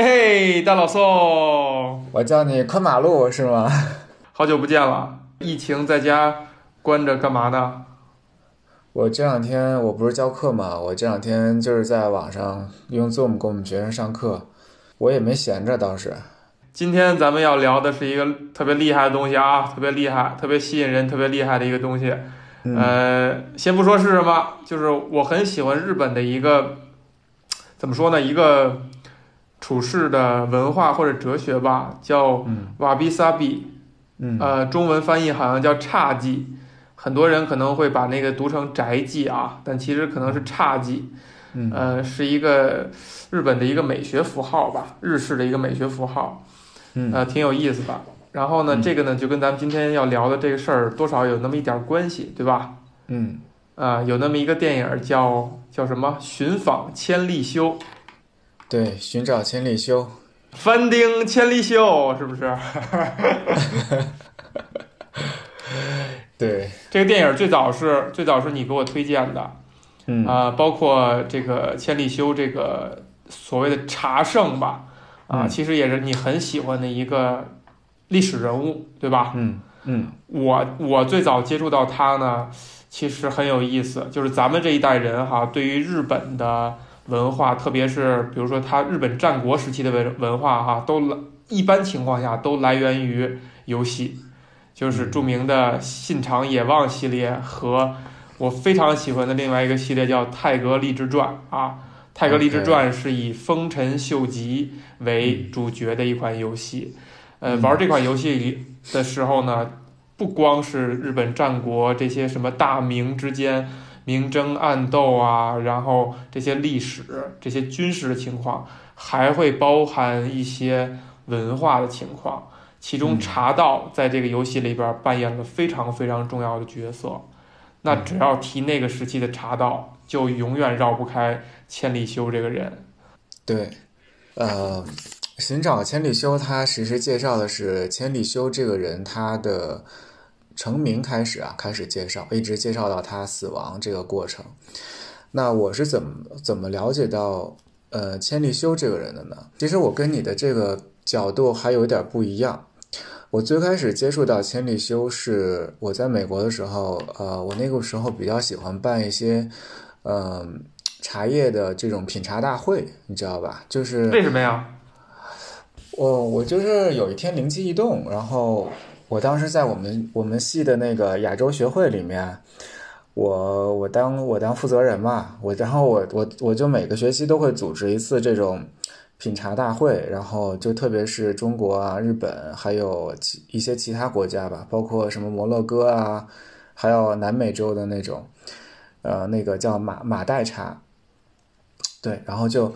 嘿嘿，大老宋，我叫你宽马路是吗？好久不见了。疫情在家关着干嘛呢？我这两天我不是教课嘛，我这两天就是在网上用 Zoom 给我们学生上课，我也没闲着倒是。今天咱们要聊的是一个特别厉害的东西啊，特别厉害、特别吸引人、特别厉害的一个东西。呃，先不说是什么，就是我很喜欢日本的一个，怎么说呢？一个处事的文化或者哲学吧，叫瓦比萨比。嗯，呃，中文翻译好像叫侘寂，很多人可能会把那个读成宅寂啊，但其实可能是侘寂。嗯，呃，是一个日本的一个美学符号吧，日式的一个美学符号。嗯，呃，挺有意思的。然后呢，这个呢就跟咱们今天要聊的这个事儿多少有那么一点关系，对吧？嗯，啊，有那么一个电影叫叫什么《寻访千利休》，对，寻找千利休，翻丁千利休，是不是？对，这个电影最早是最早是你给我推荐的，嗯。啊，包括这个千利休这个所谓的茶圣吧，啊，嗯。其实也是你很喜欢的一个历史人物，对吧？嗯嗯。我我最早接触到他呢，其实很有意思，就是咱们这一代人哈，对于日本的文化，特别是比如说它日本战国时期的文文化哈，都来一般情况下都来源于游戏，就是著名的《信长野望》系列和我非常喜欢的另外一个系列叫《泰格立志传》啊，《泰格立志传》是以丰臣秀吉为主角的一款游戏。呃，嗯玩这款游戏里的时候呢，不光是日本战国这些什么大明之间明争暗斗啊，然后这些历史、这些军事的情况，还会包含一些文化的情况。其中嗯茶道在这个游戏里边扮演了非常非常重要的角色。那只要提那个时期的茶道，就永远绕不开千里修这个人。对，呃，寻找千里修，他实时介绍的是千里修这个人他的成名开始啊，开始介绍，一直介绍到他死亡这个过程。那我是怎么怎么了解到呃千利休这个人的呢？其实我跟你的这个角度还有一点不一样。我最开始接触到千利休是我在美国的时候，呃，我那个时候比较喜欢办一些，嗯、茶叶的这种品茶大会，你知道吧？就是为什么呀？我我就是有一天灵机一动，然后我当时在我们我们系的那个亚洲学会里面，我我当我当负责人嘛，我然后我我我就每个学期都会组织一次这种品茶大会，然后就特别是中国啊、日本，还有其一些其他国家吧，包括什么摩洛哥啊，还有南美洲的那种，呃，那个叫马马黛茶，对，然后就，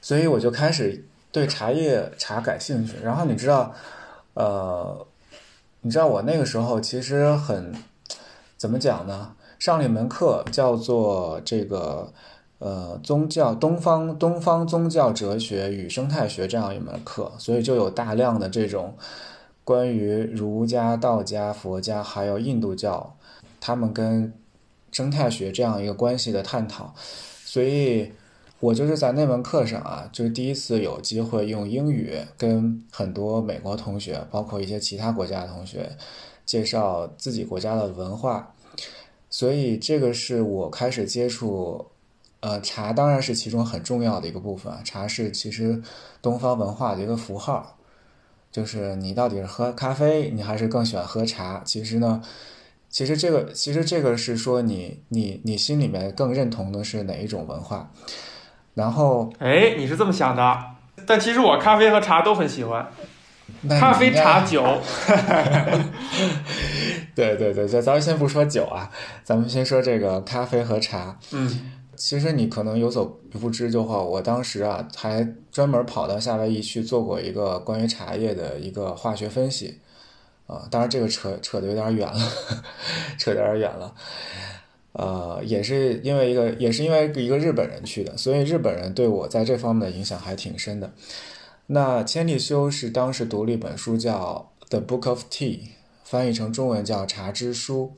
所以我就开始对茶叶茶感兴趣。然后你知道，呃，你知道我那个时候其实很怎么讲呢？上了一门课叫做这个呃宗教东方东方宗教哲学与生态学这样一门课，所以就有大量的这种关于儒家、道家、佛家还有印度教他们跟生态学这样一个关系的探讨，所以。我就是在那门课上啊，就是第一次有机会用英语跟很多美国同学，包括一些其他国家的同学，介绍自己国家的文化，所以这个是我开始接触，呃，茶当然是其中很重要的一个部分。茶是其实东方文化的一个符号，就是你到底是喝咖啡，你还是更喜欢喝茶？其实呢，其实这个其实这个是说你你你心里面更认同的是哪一种文化？然后，哎，你是这么想的，但其实我咖啡和茶都很喜欢，咖啡、茶、酒。对 对对，咱咱们先不说酒啊，咱们先说这个咖啡和茶。嗯，其实你可能有所不知的话，我当时啊还专门跑到夏威夷去做过一个关于茶叶的一个化学分析，啊，当然这个扯扯得有点远了，扯得有点远了。呃，也是因为一个，也是因为一个日本人去的，所以日本人对我在这方面的影响还挺深的。那千利休是当时读了一本书叫《The Book of Tea》，翻译成中文叫《茶之书》，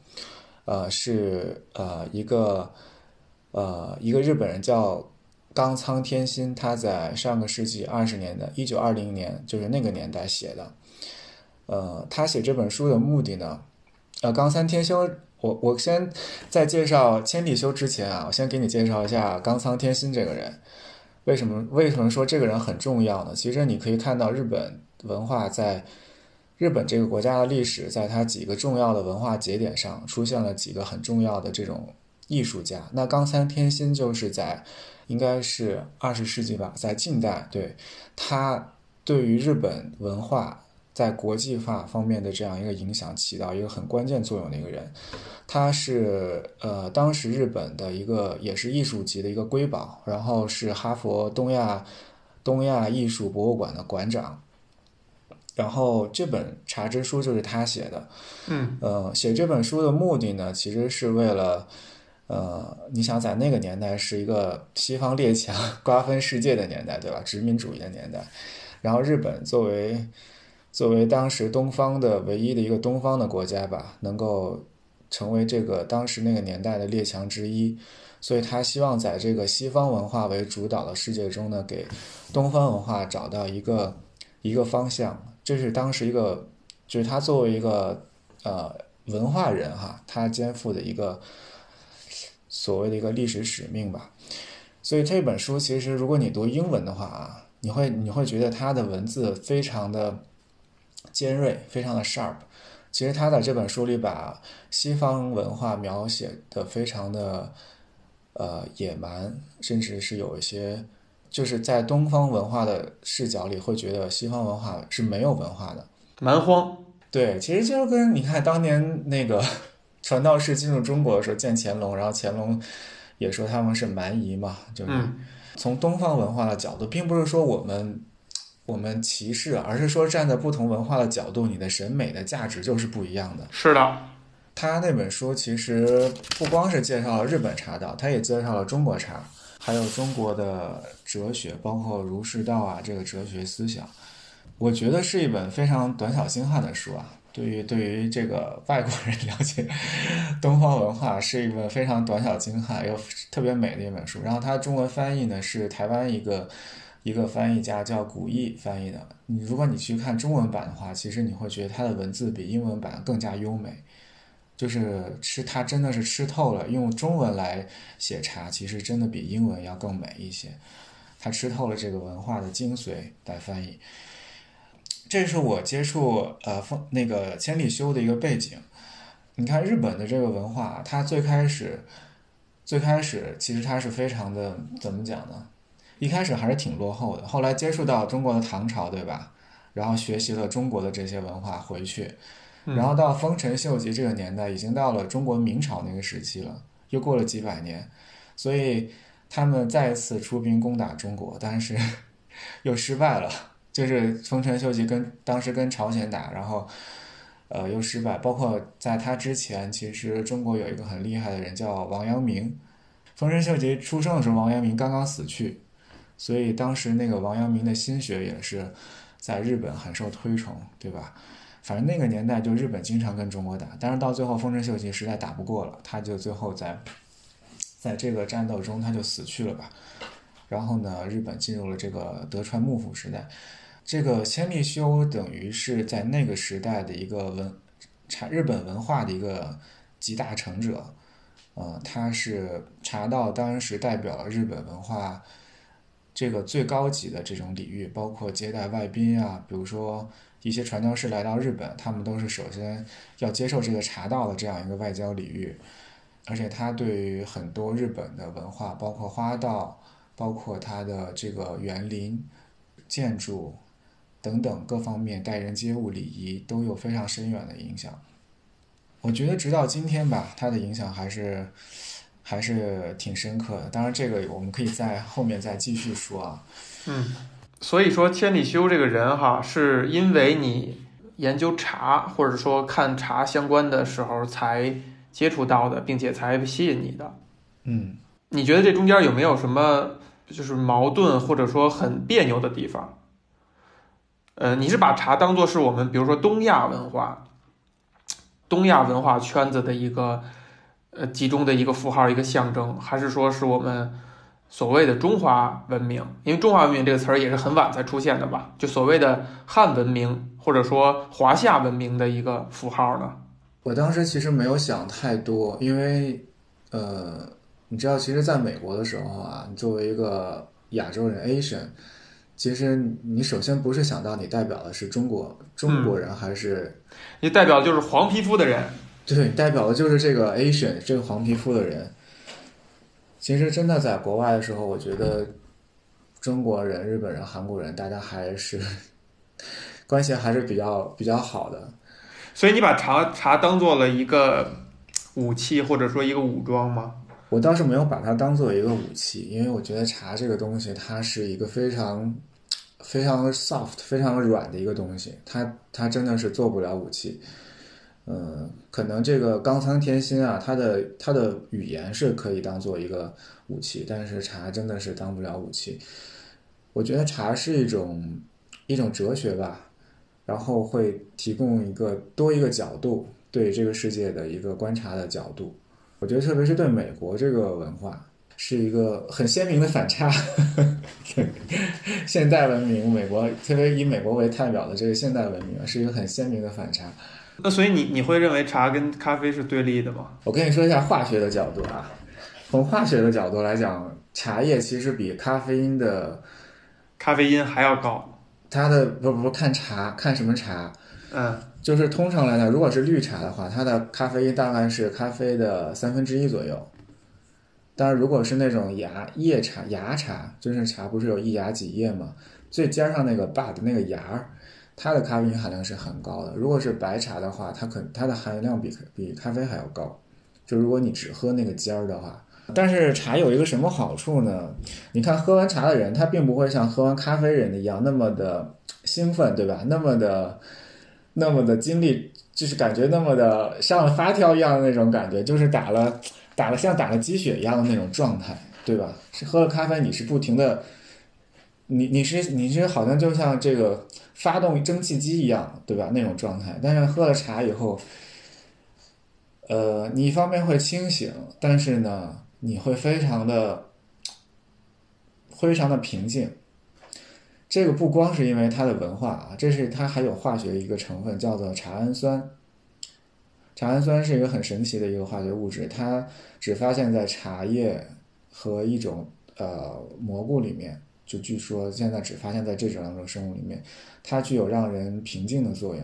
呃，是呃一个呃一个日本人叫冈仓天心他在上个世纪二十年的一九二零年，就是那个年代写的。呃，他写这本书的目的呢，呃，冈仓天修，我我先在介绍千里修之前啊，我先给你介绍一下冈仓天心这个人。为什么为什么说这个人很重要呢？其实你可以看到日本文化在日本这个国家的历史，在它几个重要的文化节点上出现了几个很重要的这种艺术家。那冈仓天心就是在应该是二十世纪吧，在近代，对他对于日本文化在国际化方面的这样一个影响起到一个很关键作用的一个人。他是呃，当时日本的一个也是艺术级的一个瑰宝，然后是哈佛东亚东亚艺术博物馆的馆长。然后这本茶之书就是他写的，嗯，呃，写这本书的目的呢，其实是为了，呃，你想在那个年代是一个西方列强 瓜分世界的年代，对吧？殖民主义的年代，然后日本作为作为当时东方的唯一的一个东方的国家吧，能够成为这个当时那个年代的列强之一，所以他希望在这个西方文化为主导的世界中呢，给东方文化找到一个一个方向。这是当时一个，就是他作为一个呃文化人哈，他肩负的一个所谓的一个历史使命吧。所以这本书其实如果你读英文的话啊，你会你会觉得他的文字非常的尖锐，非常的 sharp。其实他在这本书里把西方文化描写的非常的呃野蛮，甚至是有一些。就是在东方文化的视角里，会觉得西方文化是没有文化的，蛮荒。对，其实就是跟你看当年那个传道士进入中国的时候见乾隆，然后乾隆也说他们是蛮夷嘛，就是从东方文化的角度，并不是说我们我们歧视，而是说站在不同文化的角度，你的审美的价值就是不一样的。是的，他那本书其实不光是介绍了日本茶道，他也介绍了中国茶。还有中国的哲学，包括儒释道啊，这个哲学思想，我觉得是一本非常短小精悍的书啊。对于对于这个外国人了解东方文化，是一本非常短小精悍又特别美的一本书。然后它中文翻译呢是台湾一个一个翻译家叫古意翻译的。你如果你去看中文版的话，其实你会觉得它的文字比英文版更加优美。就是吃它真的是吃透了，用中文来写茶，其实真的比英文要更美一些。它吃透了这个文化的精髓来翻译。这是我接触呃风那个千里修的一个背景。你看日本的这个文化，它最开始最开始其实它是非常的怎么讲呢？一开始还是挺落后的，后来接触到中国的唐朝，对吧？然后学习了中国的这些文化回去。然后到丰臣秀吉这个年代，已经到了中国明朝那个时期了，又过了几百年，所以他们再次出兵攻打中国，但是 又失败了。就是丰臣秀吉跟当时跟朝鲜打，然后呃又失败。包括在他之前，其实中国有一个很厉害的人叫王阳明。丰臣秀吉出生的时候，王阳明刚刚死去，所以当时那个王阳明的心学也是在日本很受推崇，对吧？反正那个年代，就日本经常跟中国打，但是到最后丰臣秀吉实在打不过了，他就最后在在这个战斗中他就死去了吧。然后呢，日本进入了这个德川幕府时代。这个千利休等于是在那个时代的一个文茶日本文化的一个集大成者。呃，他是茶道当时代表了日本文化这个最高级的这种礼遇，包括接待外宾啊，比如说。一些传教士来到日本，他们都是首先要接受这个茶道的这样一个外交礼遇，而且他对于很多日本的文化，包括花道，包括他的这个园林、建筑等等各方面待人接物礼仪都有非常深远的影响。我觉得直到今天吧，他的影响还是还是挺深刻的。当然，这个我们可以在后面再继续说啊。嗯。所以说，千里修这个人哈，是因为你研究茶，或者说看茶相关的时候才接触到的，并且才吸引你的。嗯，你觉得这中间有没有什么就是矛盾，或者说很别扭的地方？呃，你是把茶当做是我们比如说东亚文化、东亚文化圈子的一个呃集中的一个符号、一个象征，还是说是我们所谓的中华文明，因为中华文明这个词儿也是很晚才出现的吧？就所谓的汉文明或者说华夏文明的一个符号呢？我当时其实没有想太多，因为呃，你知道，其实在美国的时候啊，你作为一个亚洲人 Asian，其实你首先不是想到你代表的是中国中国人，还是你代表就是黄皮肤的人。对，代表的就是这个 Asian 这个黄皮肤的人。其实真的在国外的时候，我觉得中国人、日本人、韩国人，大家还是关系还是比较比较好的。所以你把茶茶当做了一个武器，或者说一个武装吗？我倒是没有把它当做一个武器，因为我觉得茶这个东西，它是一个非常非常 soft、非常软的一个东西，它它真的是做不了武器。嗯，可能这个冈仓天心啊，他的他的语言是可以当做一个武器，但是茶真的是当不了武器。我觉得茶是一种一种哲学吧，然后会提供一个多一个角度对这个世界的一个观察的角度。我觉得特别是对美国这个文化是一个很鲜明的反差。现代文明，美国特别以美国为代表的这个现代文明是一个很鲜明的反差。那所以你你会认为茶跟咖啡是对立的吗？我跟你说一下化学的角度啊，从化学的角度来讲，茶叶其实比咖啡因的咖啡因还要高。它的不不看茶看什么茶，嗯，就是通常来讲，如果是绿茶的话，它的咖啡因大概是咖啡的三分之一左右。但是如果是那种芽叶茶芽茶，就是茶不是有一芽几叶吗？最尖上那个 bud 那个芽儿。它的咖啡因含量是很高的。如果是白茶的话，它可它的含量比比咖啡还要高。就如果你只喝那个尖儿的话，但是茶有一个什么好处呢？你看喝完茶的人，他并不会像喝完咖啡人一样那么的兴奋，对吧？那么的那么的精力，就是感觉那么的上了发条一样的那种感觉，就是打了打了像打了鸡血一样的那种状态，对吧？是喝了咖啡，你是不停的。你你是你是好像就像这个发动蒸汽机一样，对吧？那种状态。但是喝了茶以后，呃，你一方面会清醒，但是呢，你会非常的非常的平静。这个不光是因为它的文化啊，这是它还有化学一个成分，叫做茶氨酸。茶氨酸是一个很神奇的一个化学物质，它只发现在茶叶和一种呃蘑菇里面。就据说现在只发现在这两种生物里面，它具有让人平静的作用。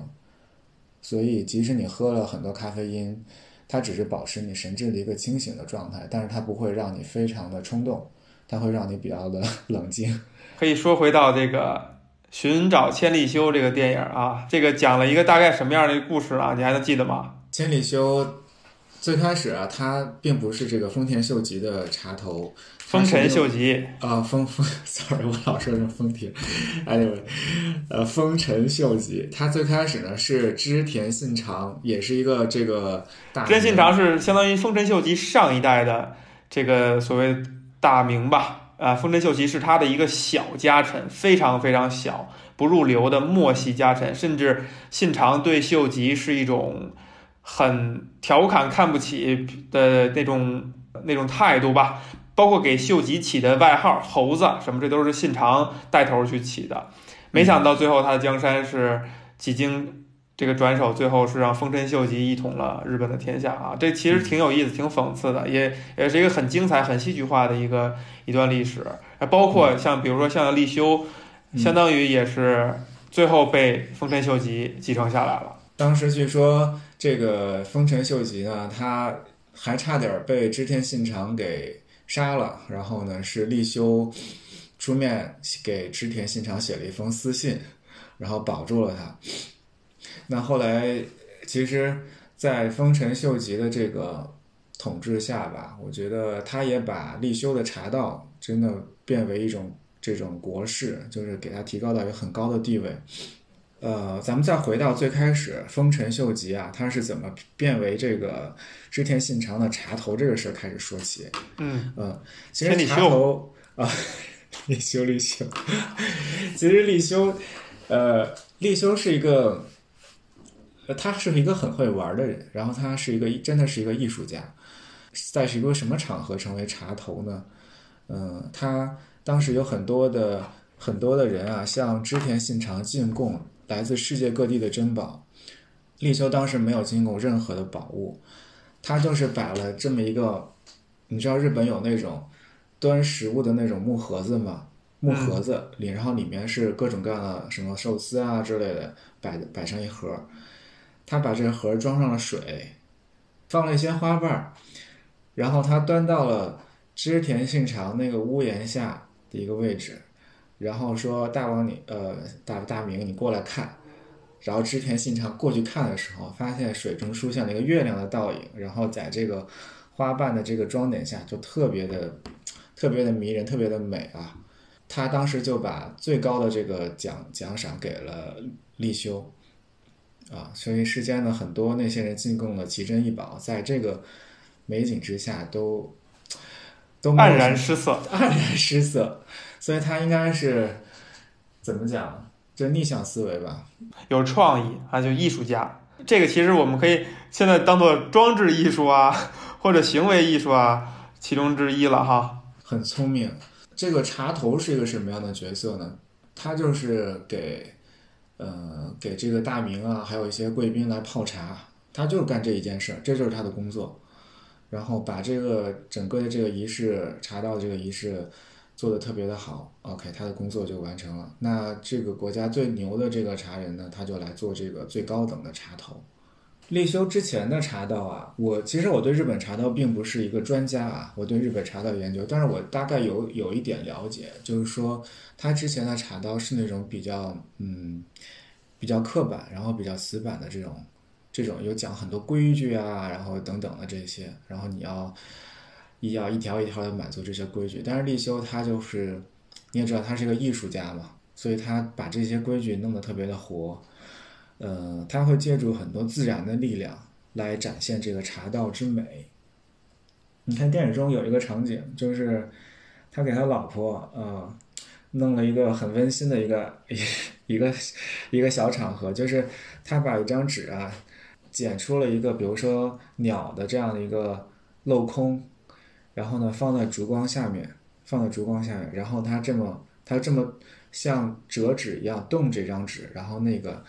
所以即使你喝了很多咖啡因，它只是保持你神智的一个清醒的状态，但是它不会让你非常的冲动，它会让你比较的 冷静。可以说回到这个《寻找千里修》这个电影啊，这个讲了一个大概什么样的一个故事啊？你还能记得吗？千里修最开始啊，它并不是这个丰田秀吉的茶头。丰臣秀吉啊，丰丰，sorry，我老说成丰田。Anyway，呃，丰臣秀吉，他最开始呢是织田信长，也是一个这个大。织田信长是相当于丰臣秀吉上一代的这个所谓大名吧？啊，丰臣秀吉是他的一个小家臣，非常非常小，不入流的末系家臣，甚至信长对秀吉是一种很调侃、看不起的那种那种态度吧。包括给秀吉起的外号“猴子”什么，这都是信长带头去起的。没想到最后他的江山是几经这个转手，最后是让丰臣秀吉一统了日本的天下啊！这其实挺有意思、挺讽刺的，也也是一个很精彩、很戏剧化的一个一段历史。包括像比如说像立修，相当于也是最后被丰臣秀吉继承下来了。当时据说这个丰臣秀吉呢，他还差点被织田信长给。杀了，然后呢是立休出面给织田信长写了一封私信，然后保住了他。那后来其实，在丰臣秀吉的这个统治下吧，我觉得他也把立休的茶道真的变为一种这种国事，就是给他提高到一个很高的地位。呃，咱们再回到最开始，丰臣秀吉啊，他是怎么变为这个织田信长的茶头这个事儿开始说起。嗯嗯，其实茶头啊，立修立修，其实立修，呃，立修是一个，呃，他是一个很会玩的人，然后他是一个真的是一个艺术家，在是一个什么场合成为茶头呢？嗯，他当时有很多的很多的人啊，向织田信长进贡来自世界各地的珍宝。立秋当时没有进贡任何的宝物，他就是摆了这么一个，你知道日本有那种端食物的那种木盒子吗？木盒子里，然后里面是各种各样的什么寿司啊之类的，摆摆成一盒。他把这个盒装上了水，放了一些花瓣儿，然后他端到了织田信长那个屋檐下的一个位置，然后说：“大王你呃大大明你过来看。”然后织田信长过去看的时候，发现水中出现了一个月亮的倒影，然后在这个花瓣的这个装点下，就特别的特别的迷人，特别的美啊。他当时就把最高的这个奖奖赏给了立修。啊，所以世间呢很多那些人进贡的奇珍异宝，在这个美景之下都都黯然失色，黯然失色。所以他应该是怎么讲？就逆向思维吧，有创意啊，就艺术家。这个其实我们可以现在当做装置艺术啊，或者行为艺术啊其中之一了哈。很聪明。这个茶头是一个什么样的角色呢？他就是给。呃，给这个大明啊，还有一些贵宾来泡茶，他就是干这一件事儿，这就是他的工作。然后把这个整个的这个仪式，茶道这个仪式做的特别的好，OK，他的工作就完成了。那这个国家最牛的这个茶人呢，他就来做这个最高等的茶头。立修之前的茶道啊，我其实我对日本茶道并不是一个专家啊，我对日本茶道研究，但是我大概有有一点了解，就是说他之前的茶道是那种比较嗯比较刻板，然后比较死板的这种这种有讲很多规矩啊，然后等等的这些，然后你要要一条一条的满足这些规矩，但是立修他就是你也知道他是个艺术家嘛，所以他把这些规矩弄得特别的活。呃，他会借助很多自然的力量来展现这个茶道之美。你看电影中有一个场景，就是他给他老婆呃弄了一个很温馨的一个一个一个小场合，就是他把一张纸啊剪出了一个，比如说鸟的这样的一个镂空，然后呢放在烛光下面，放在烛光下面，然后他这么他这么像折纸一样动这张纸，然后那个。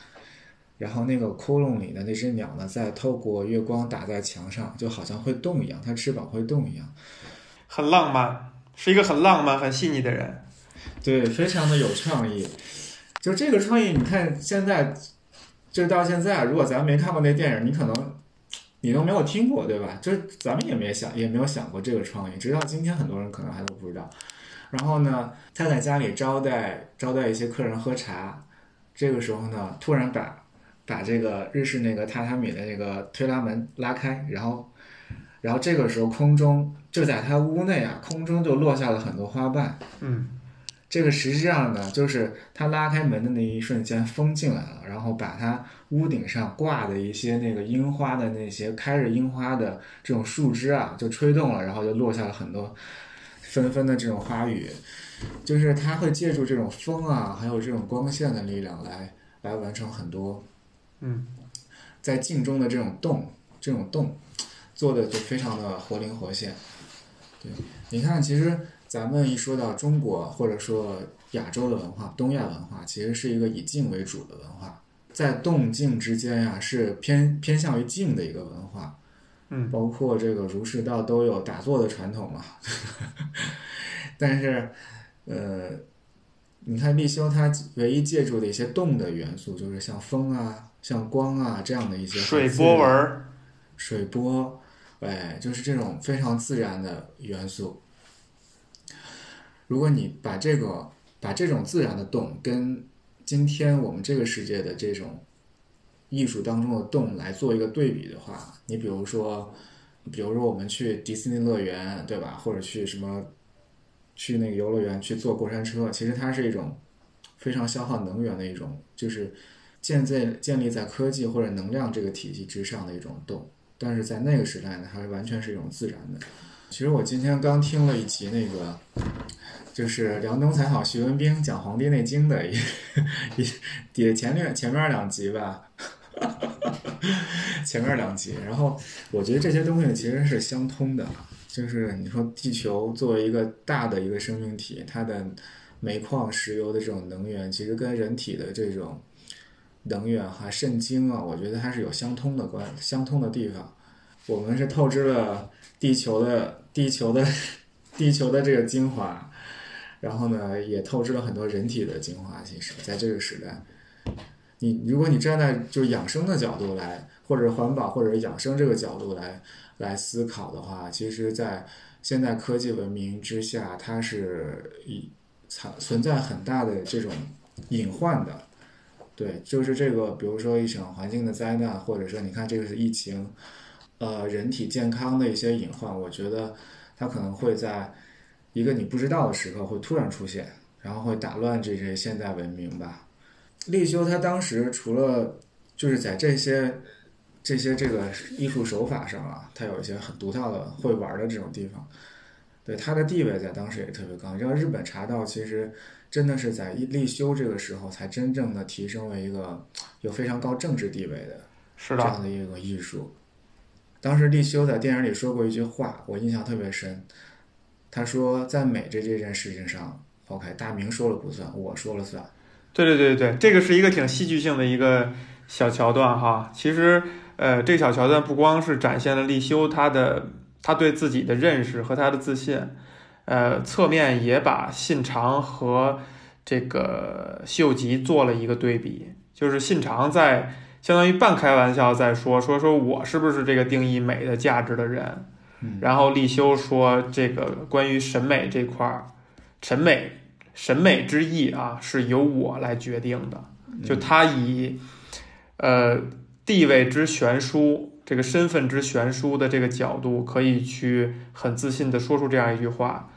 然后那个窟窿里的那只鸟呢，在透过月光打在墙上，就好像会动一样，它翅膀会动一样，很浪漫，是一个很浪漫、很细腻的人。对，非常的有创意。就这个创意，你看现在，就到现在，如果咱没看过那电影，你可能你都没有听过，对吧？就是咱们也没想，也没有想过这个创意，直到今天，很多人可能还都不知道。然后呢，他在家里招待招待一些客人喝茶，这个时候呢，突然把。把这个日式那个榻榻米的那个推拉门拉开，然后，然后这个时候空中就在他屋内啊，空中就落下了很多花瓣。嗯，这个实际上呢，就是他拉开门的那一瞬间，风进来了，然后把他屋顶上挂的一些那个樱花的那些开着樱花的这种树枝啊，就吹动了，然后就落下了很多纷纷的这种花雨。就是他会借助这种风啊，还有这种光线的力量来来完成很多。嗯，在镜中的这种动，这种动，做的就非常的活灵活现。对，你看，其实咱们一说到中国或者说亚洲的文化，东亚文化，其实是一个以静为主的文化，在动静之间呀，是偏偏向于静的一个文化。嗯，包括这个儒释道都有打坐的传统嘛。但是，呃，你看立修他唯一借助的一些动的元素，就是像风啊。像光啊这样的一些水波纹，水波，哎，就是这种非常自然的元素。如果你把这个把这种自然的动跟今天我们这个世界的这种艺术当中的动来做一个对比的话，你比如说，比如说我们去迪士尼乐园，对吧？或者去什么去那个游乐园去坐过山车，其实它是一种非常消耗能源的一种，就是。建在建立在科技或者能量这个体系之上的一种动，但是在那个时代呢，它完全是一种自然的。其实我今天刚听了一集那个，就是梁冬采访徐文兵讲《黄帝内经》的一一底前面前面两集吧，前面两集，然后我觉得这些东西其实是相通的，就是你说地球作为一个大的一个生命体，它的煤矿、石油的这种能源，其实跟人体的这种能源哈肾精啊，我觉得它是有相通的关相通的地方。我们是透支了地球的地球的地球的这个精华，然后呢，也透支了很多人体的精华。其实，在这个时代，你如果你站在就养生的角度来，或者环保或者养生这个角度来来思考的话，其实，在现代科技文明之下，它是以存存在很大的这种隐患的。对，就是这个，比如说一场环境的灾难，或者说你看这个是疫情，呃，人体健康的一些隐患，我觉得它可能会在一个你不知道的时刻会突然出现，然后会打乱这些现代文明吧。立修他当时除了就是在这些这些这个艺术手法上啊，他有一些很独到的会玩的这种地方，对他的地位在当时也特别高。你知道日本茶道其实。真的是在立修这个时候，才真正的提升为一个有非常高政治地位的，这样的一个艺术。当时立修在电影里说过一句话，我印象特别深。他说，在美这这件事情上，OK，大明说了不算，我说了算。对对对对，这个是一个挺戏剧性的一个小桥段哈。其实，呃，这个小桥段不光是展现了立修他的他对自己的认识和他的自信。呃，侧面也把信长和这个秀吉做了一个对比，就是信长在相当于半开玩笑在说说说我是不是这个定义美的价值的人，然后立修说这个关于审美这块儿，审美审美之意啊是由我来决定的，就他以呃地位之悬殊，这个身份之悬殊的这个角度，可以去很自信的说出这样一句话。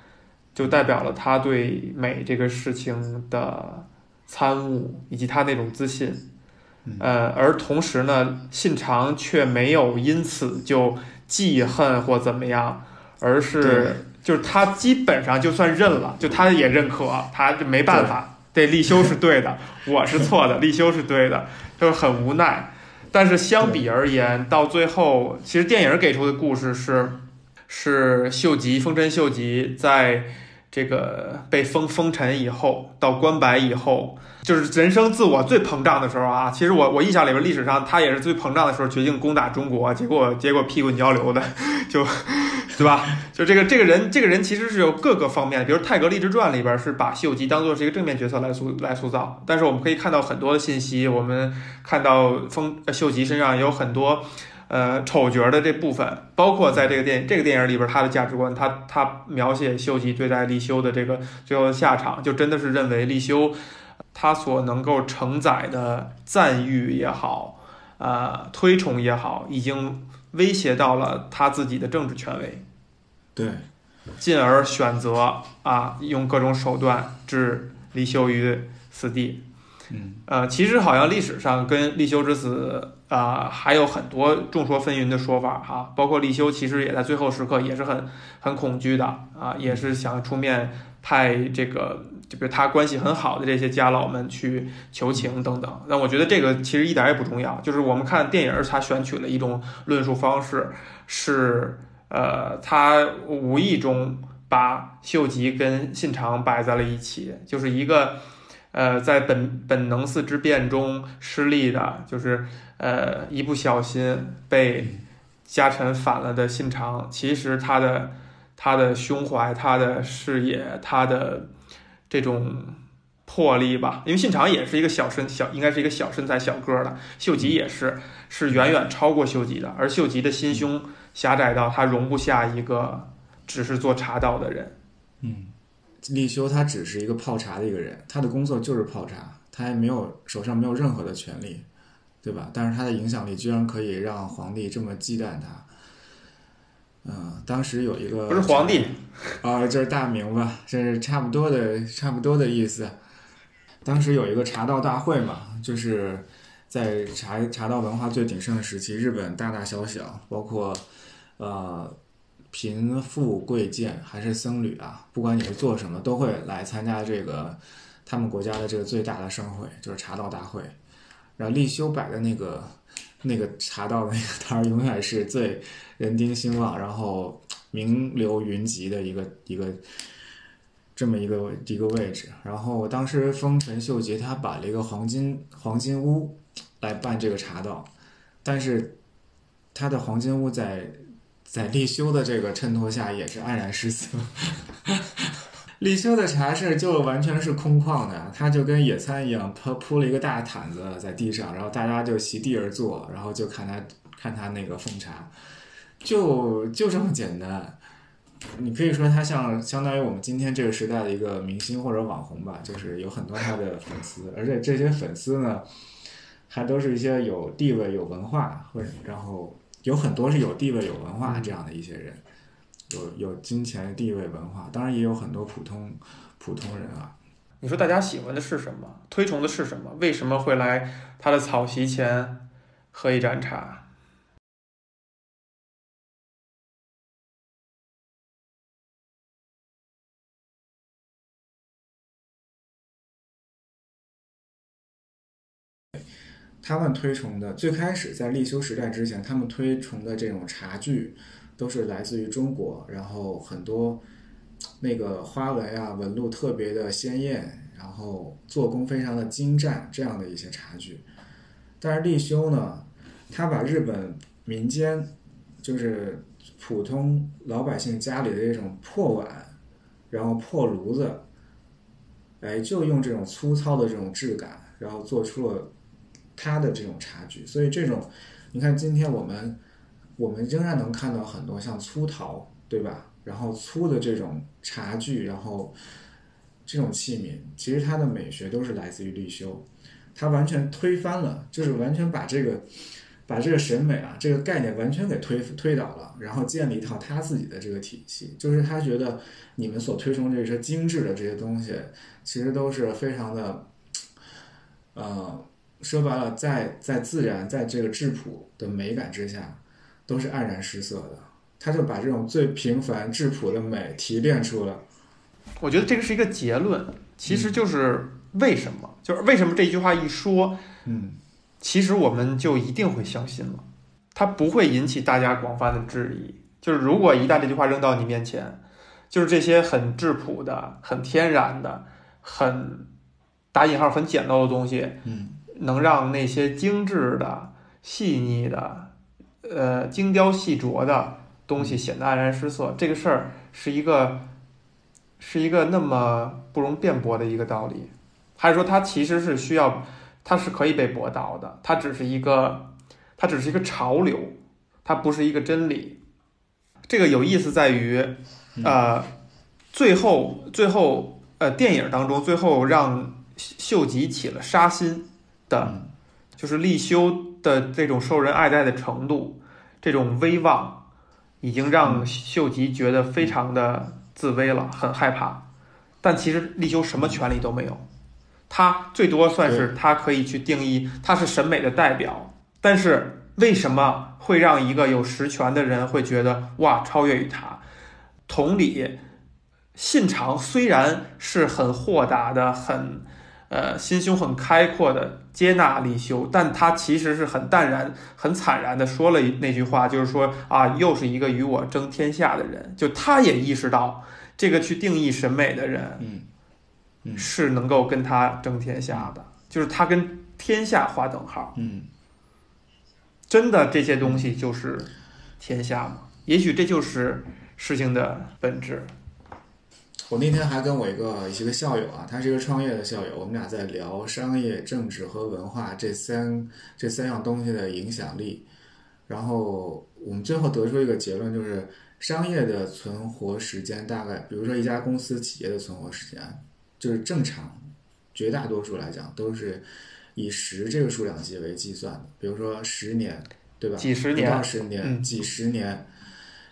就代表了他对美这个事情的参悟，以及他那种自信。呃，而同时呢，信长却没有因此就记恨或怎么样，而是就是他基本上就算认了，就他也认可，他就没办法。对，立修是对的，我是错的，立修是对的，就是很无奈。但是相比而言，到最后，其实电影给出的故事是是秀吉丰臣秀吉在。这个被封封臣以后，到关白以后，就是人生自我最膨胀的时候啊！其实我我印象里边，历史上他也是最膨胀的时候，决定攻打中国，结果结果屁滚交流的，就，对吧？就这个这个人，这个人其实是有各个方面，比如《泰格立志传》里边是把秀吉当做是一个正面角色来塑来塑造，但是我们可以看到很多的信息，我们看到丰秀吉身上有很多。呃，丑角的这部分，包括在这个电这个电影里边，他的价值观，他他描写秀吉对待立修的这个最后的下场，就真的是认为立修他所能够承载的赞誉也好，呃，推崇也好，已经威胁到了他自己的政治权威，对，进而选择啊，用各种手段置立修于死地。嗯，呃，其实好像历史上跟立修之死。啊，还有很多众说纷纭的说法哈，包括立修其实也在最后时刻也是很很恐惧的啊，也是想出面派这个，就比如他关系很好的这些家老们去求情等等。那我觉得这个其实一点也不重要，就是我们看电影，他选取了一种论述方式，是呃，他无意中把秀吉跟信长摆在了一起，就是一个呃，在本本能寺之变中失利的，就是。呃，一不小心被家臣反了的信长，其实他的他的胸怀、他的视野、他的这种魄力吧，因为信长也是一个小身小，应该是一个小身材小个的，秀吉也是，是远远超过秀吉的，而秀吉的心胸狭窄到他容不下一个只是做茶道的人。嗯，立修他只是一个泡茶的一个人，他的工作就是泡茶，他也没有手上没有任何的权利。对吧？但是他的影响力居然可以让皇帝这么忌惮他。嗯，当时有一个不是皇帝 啊，就是大明吧，这是差不多的，差不多的意思。当时有一个茶道大会嘛，就是在茶茶道文化最鼎盛的时期，日本大大小小，包括呃贫富贵贱还是僧侣啊，不管你是做什么，都会来参加这个他们国家的这个最大的盛会，就是茶道大会。然后立修摆的那个那个茶道那个摊儿，永远是最人丁兴旺，然后名流云集的一个一个这么一个一个位置。然后当时丰臣秀吉他摆了一个黄金黄金屋来办这个茶道，但是他的黄金屋在在立修的这个衬托下也是黯然失色。立秋的茶室就完全是空旷的，他就跟野餐一样，铺铺了一个大毯子在地上，然后大家就席地而坐，然后就看他看他那个奉茶，就就这么简单。你可以说他像相当于我们今天这个时代的一个明星或者网红吧，就是有很多他的粉丝，而且这些粉丝呢，还都是一些有地位、有文化，或者然后有很多是有地位、有文化这样的一些人。有有金钱、地位、文化，当然也有很多普通普通人啊。你说大家喜欢的是什么？推崇的是什么？为什么会来他的草席前喝一盏茶？他们推崇的，最开始在立修时代之前，他们推崇的这种茶具。都是来自于中国，然后很多那个花纹啊、纹路特别的鲜艳，然后做工非常的精湛，这样的一些茶具。但是立修呢，他把日本民间就是普通老百姓家里的这种破碗，然后破炉子，哎，就用这种粗糙的这种质感，然后做出了他的这种茶具。所以这种，你看今天我们。我们仍然能看到很多像粗陶，对吧？然后粗的这种茶具，然后这种器皿，其实它的美学都是来自于立修，它完全推翻了，就是完全把这个把这个审美啊这个概念完全给推推倒了，然后建立一套他自己的这个体系，就是他觉得你们所推崇这些精致的这些东西，其实都是非常的，呃，说白了，在在自然在这个质朴的美感之下。都是黯然失色的，他就把这种最平凡质朴的美提炼出了。我觉得这个是一个结论，其实就是为什么，就是为什么这句话一说，嗯，其实我们就一定会相信了，它不会引起大家广泛的质疑。就是如果一旦这句话扔到你面前，就是这些很质朴的、很天然的、很打引号很简陋的东西，嗯，能让那些精致的、细腻的。呃，精雕细琢的东西显得黯然失色，这个事儿是一个，是一个那么不容辩驳的一个道理，还是说它其实是需要，它是可以被驳倒的，它只是一个，它只是一个潮流，它不是一个真理。这个有意思在于，呃，最后最后呃电影当中最后让秀吉起了杀心的，就是立修。的这种受人爱戴的程度，这种威望，已经让秀吉觉得非常的自危了，很害怕。但其实立修什么权利都没有，他最多算是他可以去定义，他是审美的代表。但是为什么会让一个有实权的人会觉得哇超越于他？同理，信长虽然是很豁达的，很。呃，心胸很开阔的接纳李修，但他其实是很淡然、很惨然的说了那句话，就是说啊，又是一个与我争天下的人。就他也意识到，这个去定义审美的人，嗯，是能够跟他争天下的，就是他跟天下划等号。嗯，真的这些东西就是天下吗？也许这就是事情的本质。我那天还跟我一个一个校友啊，他是一个创业的校友，我们俩在聊商业、政治和文化这三这三样东西的影响力，然后我们最后得出一个结论，就是商业的存活时间大概，比如说一家公司企业的存活时间，就是正常，绝大多数来讲都是以十这个数量级为计算的，比如说十年，对吧？几十年、二十年、几十年。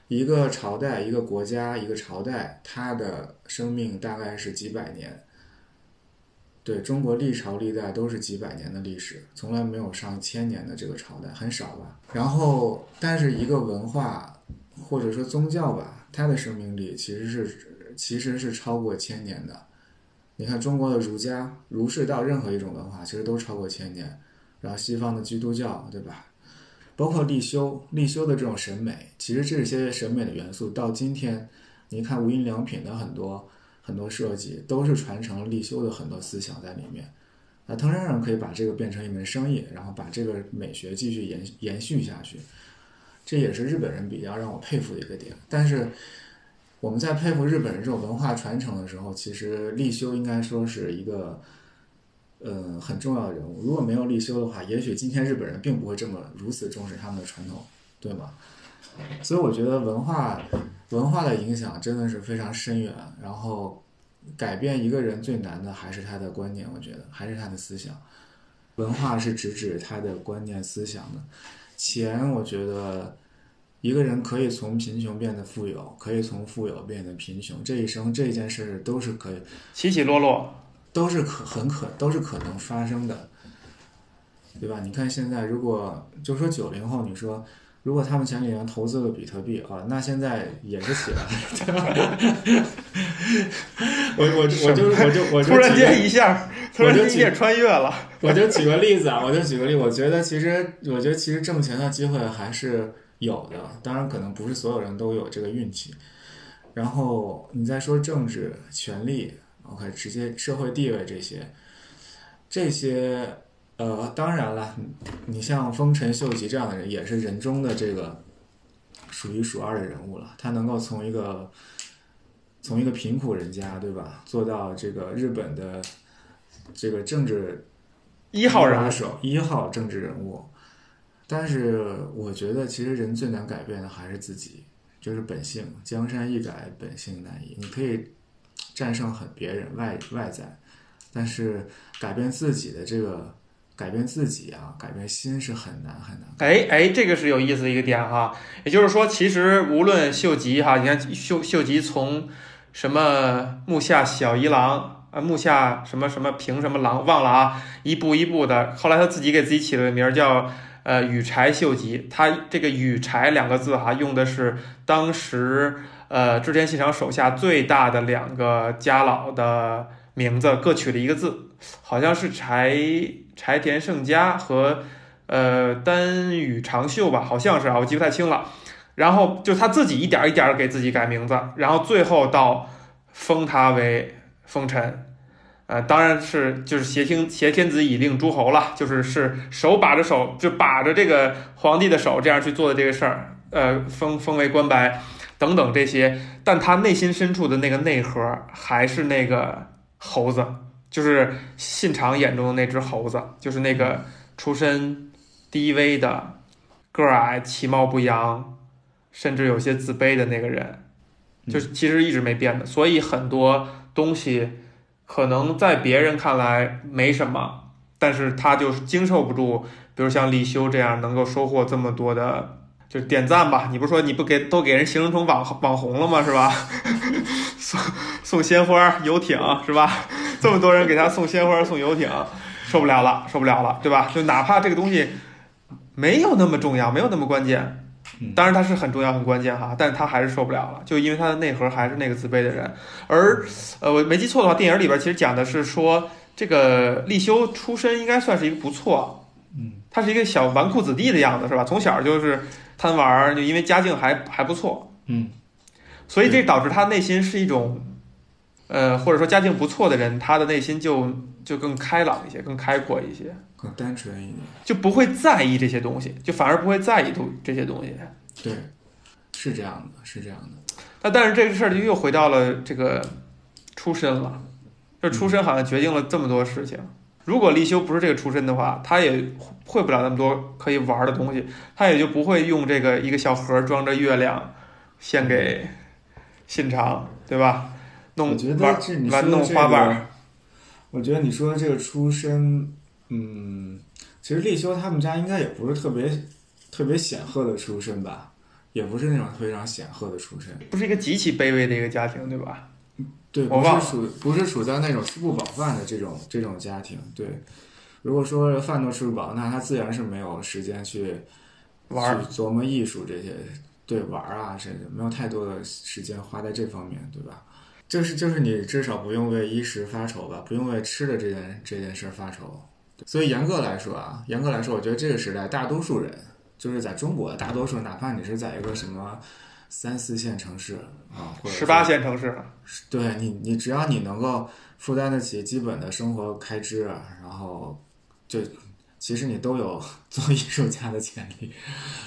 一个朝代、一个国家、一个朝代，它的生命大概是几百年。对中国历朝历代都是几百年的历史，从来没有上千年的这个朝代很少吧。然后，但是一个文化或者说宗教吧，它的生命力其实是其实是超过千年的。你看中国的儒家、儒释道，任何一种文化其实都超过千年。然后西方的基督教，对吧？包括立修，立修的这种审美，其实这些审美的元素到今天，你看无印良品的很多很多设计，都是传承了立修的很多思想在里面。那藤山人可以把这个变成一门生意，然后把这个美学继续延延续下去，这也是日本人比较让我佩服的一个点。但是我们在佩服日本人这种文化传承的时候，其实立修应该说是一个。呃，很重要的人物。如果没有立修的话，也许今天日本人并不会这么如此重视他们的传统，对吗？所以我觉得文化文化的影响真的是非常深远。然后改变一个人最难的还是他的观念，我觉得还是他的思想。文化是直指他的观念思想的。钱，我觉得一个人可以从贫穷变得富有，可以从富有变得贫穷，这一生这件事都是可以起起落落。都是可很可都是可能发生的，对吧？你看现在，如果就说九零后，你说如果他们前几年投资了比特币啊，那现在也是起来了。我我我就我就我就突然间一下，突然间一下穿越了。我就举个例子啊，我就举个例，我觉得其实我觉得其实挣钱的机会还是有的，当然可能不是所有人都有这个运气。然后你再说政治权利。OK，直接社会地位这些，这些呃，当然了，你像丰臣秀吉这样的人，也是人中的这个数一数二的人物了。他能够从一个从一个贫苦人家，对吧，做到这个日本的这个政治一号人手，一号政治人物。但是我觉得，其实人最难改变的还是自己，就是本性。江山易改，本性难移。你可以。战胜很别人外外在，但是改变自己的这个改变自己啊，改变心是很难很难。哎哎，这个是有意思的一个点哈。也就是说，其实无论秀吉哈，你看秀秀吉从什么木下小一郎啊，木下什么什么平什么郎忘了啊，一步一步的，后来他自己给自己起了个名儿叫呃羽柴秀吉。他这个羽柴两个字哈，用的是当时。呃，织田信长手下最大的两个家老的名字各取了一个字，好像是柴柴田胜家和呃丹羽长秀吧，好像是啊，我记不太清了。然后就他自己一点一点给自己改名字，然后最后到封他为封臣。呃，当然是就是挟天挟天子以令诸侯了，就是是手把着手就把着这个皇帝的手这样去做的这个事儿。呃，封封为关白。等等这些，但他内心深处的那个内核还是那个猴子，就是信长眼中的那只猴子，就是那个出身低微的、个儿矮、其貌不扬，甚至有些自卑的那个人，就是其实一直没变的。所以很多东西可能在别人看来没什么，但是他就是经受不住，比如像立修这样能够收获这么多的。就点赞吧，你不是说你不给都给人形容成网网红了吗？是吧？送送鲜花、游艇是吧？这么多人给他送鲜花、送游艇，受不了了，受不了了，对吧？就哪怕这个东西没有那么重要，没有那么关键，当然它是很重要、很关键哈，但是他还是受不了了，就因为他的内核还是那个自卑的人。而呃，我没记错的话，电影里边其实讲的是说，这个立修出身应该算是一个不错，嗯，他是一个小纨绔子弟的样子是吧？从小就是。贪玩儿，就因为家境还还不错，嗯，所以这导致他内心是一种，呃，或者说家境不错的人，他的内心就就更开朗一些，更开阔一些，更单纯一点，就不会在意这些东西，就反而不会在意都这些东西。对，是这样的，是这样的。那但是这个事儿就又回到了这个出身了，这出身好像决定了这么多事情。如果立修不是这个出身的话，他也会不了那么多可以玩的东西，他也就不会用这个一个小盒装着月亮献给信长，对吧？弄玩玩弄花瓣。我觉得你说的这个出身，嗯，其实立修他们家应该也不是特别特别显赫的出身吧，也不是那种非常显赫的出身，不是一个极其卑微的一个家庭，对吧？对，不是属不是处在那种吃不饱饭的这种这种家庭。对，如果说饭都吃不饱，那他自然是没有时间去玩、琢磨艺术这些。对，玩啊，甚至没有太多的时间花在这方面，对吧？就是就是你至少不用为衣食发愁吧，不用为吃的这件这件事发愁。所以严格来说啊，严格来说，我觉得这个时代大多数人就是在中国，大多数哪怕你是在一个什么三四线城市啊，或者十八线城市，对你，你只要你能够负担得起基本的生活开支，然后就其实你都有 做艺术家的潜力。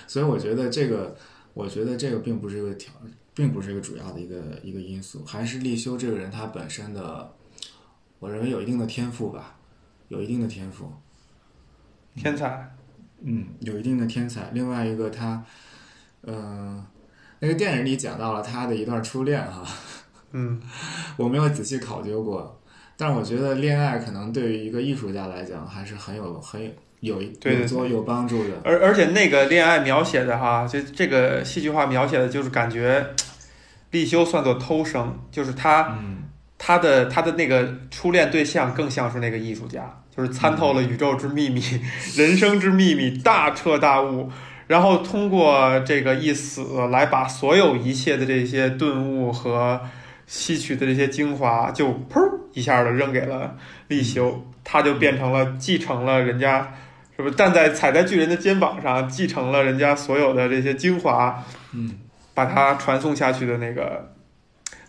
所以我觉得这个，我觉得这个并不是一个条，并不是一个主要的一个一个因素，还是立修这个人他本身的，我认为有一定的天赋吧，有一定的天赋。天才，嗯，有一定的天才。另外一个他，嗯、那个电影里讲到了他的一段初恋哈，嗯，我没有仔细考究过，但是我觉得恋爱可能对于一个艺术家来讲还是很有很有有一对对有帮助的。而而且那个恋爱描写的哈，就这个戏剧化描写的，就是感觉立修算作偷生，就是他嗯他的他的那个初恋对象更像是那个艺术家，就是参透了宇宙之秘密、人生之秘密，大彻大悟，然后通过这个一死来把所有一切的这些顿悟和吸取的这些精华，就砰一下的扔给了立修，他就变成了继承了人家。是不是站在踩在巨人的肩膀上，继承了人家所有的这些精华，嗯，把它传送下去的那个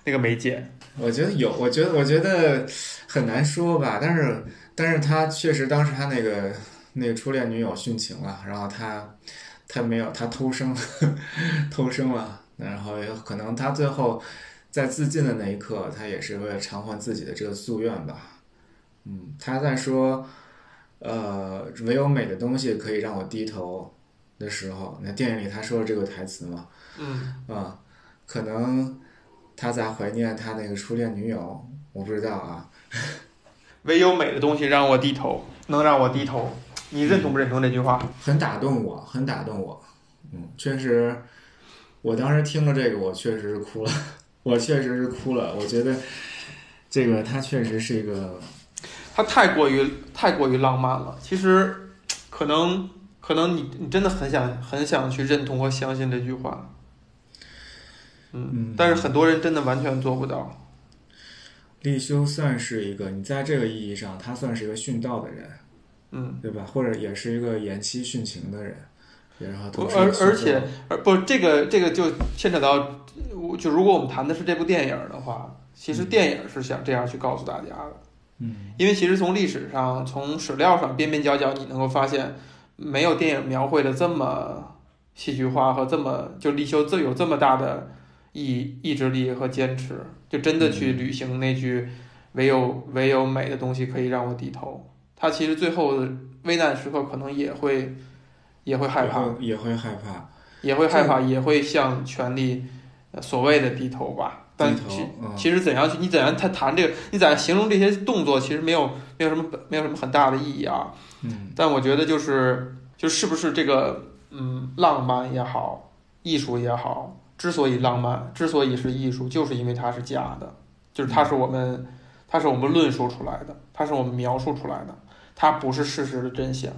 那个媒介？我觉得有，我觉得我觉得很难说吧，但是但是他确实当时他那个那个初恋女友殉情了，然后他他没有他偷生 偷生了，然后有可能他最后在自尽的那一刻，他也是为了偿还自己的这个夙愿吧。嗯，他在说，呃，唯有美的东西可以让我低头的时候，那电影里他说了这个台词嘛，嗯，啊，可能他在怀念他那个初恋女友，我不知道啊。唯有美的东西让我低头，能让我低头。你认同不认同这句话？很打动我，很打动我。嗯，确实，我当时听了这个，我确实是哭了，我确实是哭了。我觉得这个他确实是一个，他太过于太过于浪漫了。其实，可能可能你你真的很想很想去认同和相信这句话。嗯，嗯，但是很多人真的完全做不到。立修算是一个，你在这个意义上，他算是一个殉道的人，嗯，对吧？或者也是一个延期殉情的人，然后同时而而且而不这个这个就牵扯到，就如果我们谈的是这部电影的话，其实电影是想这样去告诉大家的。嗯因为其实从历史上、从史料上边边角角，你能够发现，没有电影描绘的这么戏剧化和这么就立修这有这么大的意意志力和坚持，就真的去履行那句“唯有唯有美的东西可以让我低头”。他其实最后的危难时刻可能也会也会害怕，也会害怕，也会害怕，也会向权力呃所谓的低头吧。但低头其嗯其实怎样去，你怎样他谈这个，你怎样形容这些动作，其实没有没有什么没有什么很大的意义啊。嗯但我觉得就是就是不是这个嗯浪漫也好，艺术也好，之所以浪漫，之所以是艺术，就是因为它是假的，就是它是我们它是我们论述出来的，它是我们描述出来的，它不是事实的真相，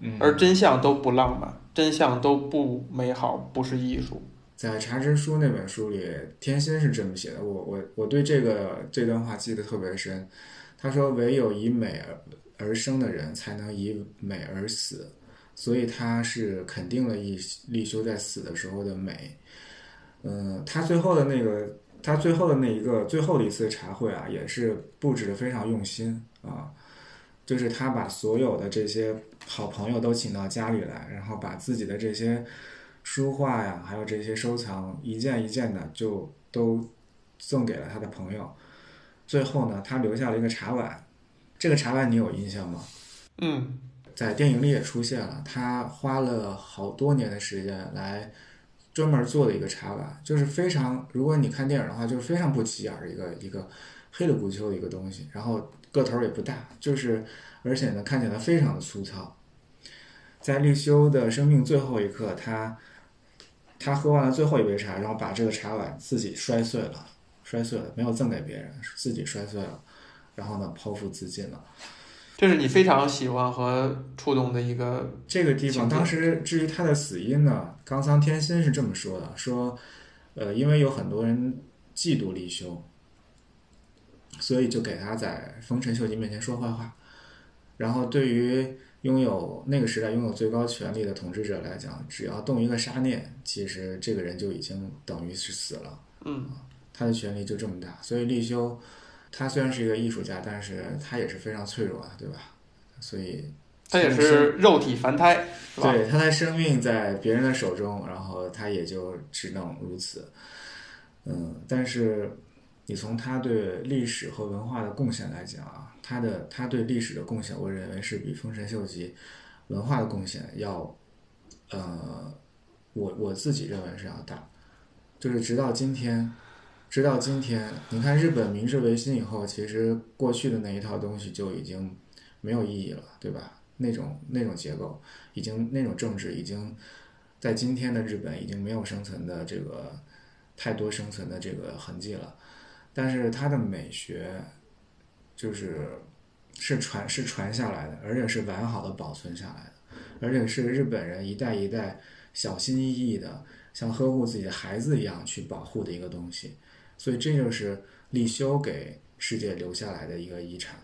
嗯，而真相都不浪漫，真相都不美好，不是艺术。在《茶之书》那本书里，天心是这么写的，我我我对这个这段话记得特别深。他说：“唯有以美而而生的人，才能以美而死。”所以他是肯定了立立修在死的时候的美。嗯，他最后的那个，他最后的那一个最后的一次茶会啊，也是布置的非常用心啊。就是他把所有的这些好朋友都请到家里来，然后把自己的这些书画呀，还有这些收藏，一件一件的就都送给了他的朋友。最后呢，他留下了一个茶碗，这个茶碗你有印象吗？嗯在电影里也出现了，他花了好多年的时间来专门做的一个茶碗，就是非常，如果你看电影的话，就是非常不起眼儿的一个一个黑里古秋的一个东西，然后个头也不大，就是而且呢看起来非常的粗糙。在立修的生命最后一刻，他他喝完了最后一杯茶，然后把这个茶碗自己摔碎了，摔碎了，没有赠给别人，自己摔碎了，然后呢剖腹自尽了。这是你非常喜欢和触动的一个，这个地方当时至于他的死因呢，冈仓天心是这么说的：说，呃，因为有很多人嫉妒立修，所以就给他在丰臣秀吉面前说坏话。然后对于拥有那个时代拥有最高权力的统治者来讲，只要动一个杀念，其实这个人就已经等于是死了。嗯，他的权力就这么大，所以立修他虽然是一个艺术家，但是他也是非常脆弱的，对吧？所以他也是肉体凡胎，对，他的生命在别人的手中，然后他也就只能如此。嗯，但是你从他对历史和文化的贡献来讲啊，他的他对历史的贡献，我认为是比丰臣秀吉文化的贡献要，呃，我我自己认为是要大。就是直到今天，直到今天，你看日本明治维新以后，其实过去的那一套东西就已经没有意义了，对吧？那种那种结构，已经那种政治已经在今天的日本已经没有生存的这个太多生存的这个痕迹了。但是它的美学就是是传是传下来的，而且是完好的保存下来的，而且是日本人一代一代小心翼翼的。像呵护自己的孩子一样去保护的一个东西，所以这就是立修给世界留下来的一个遗产。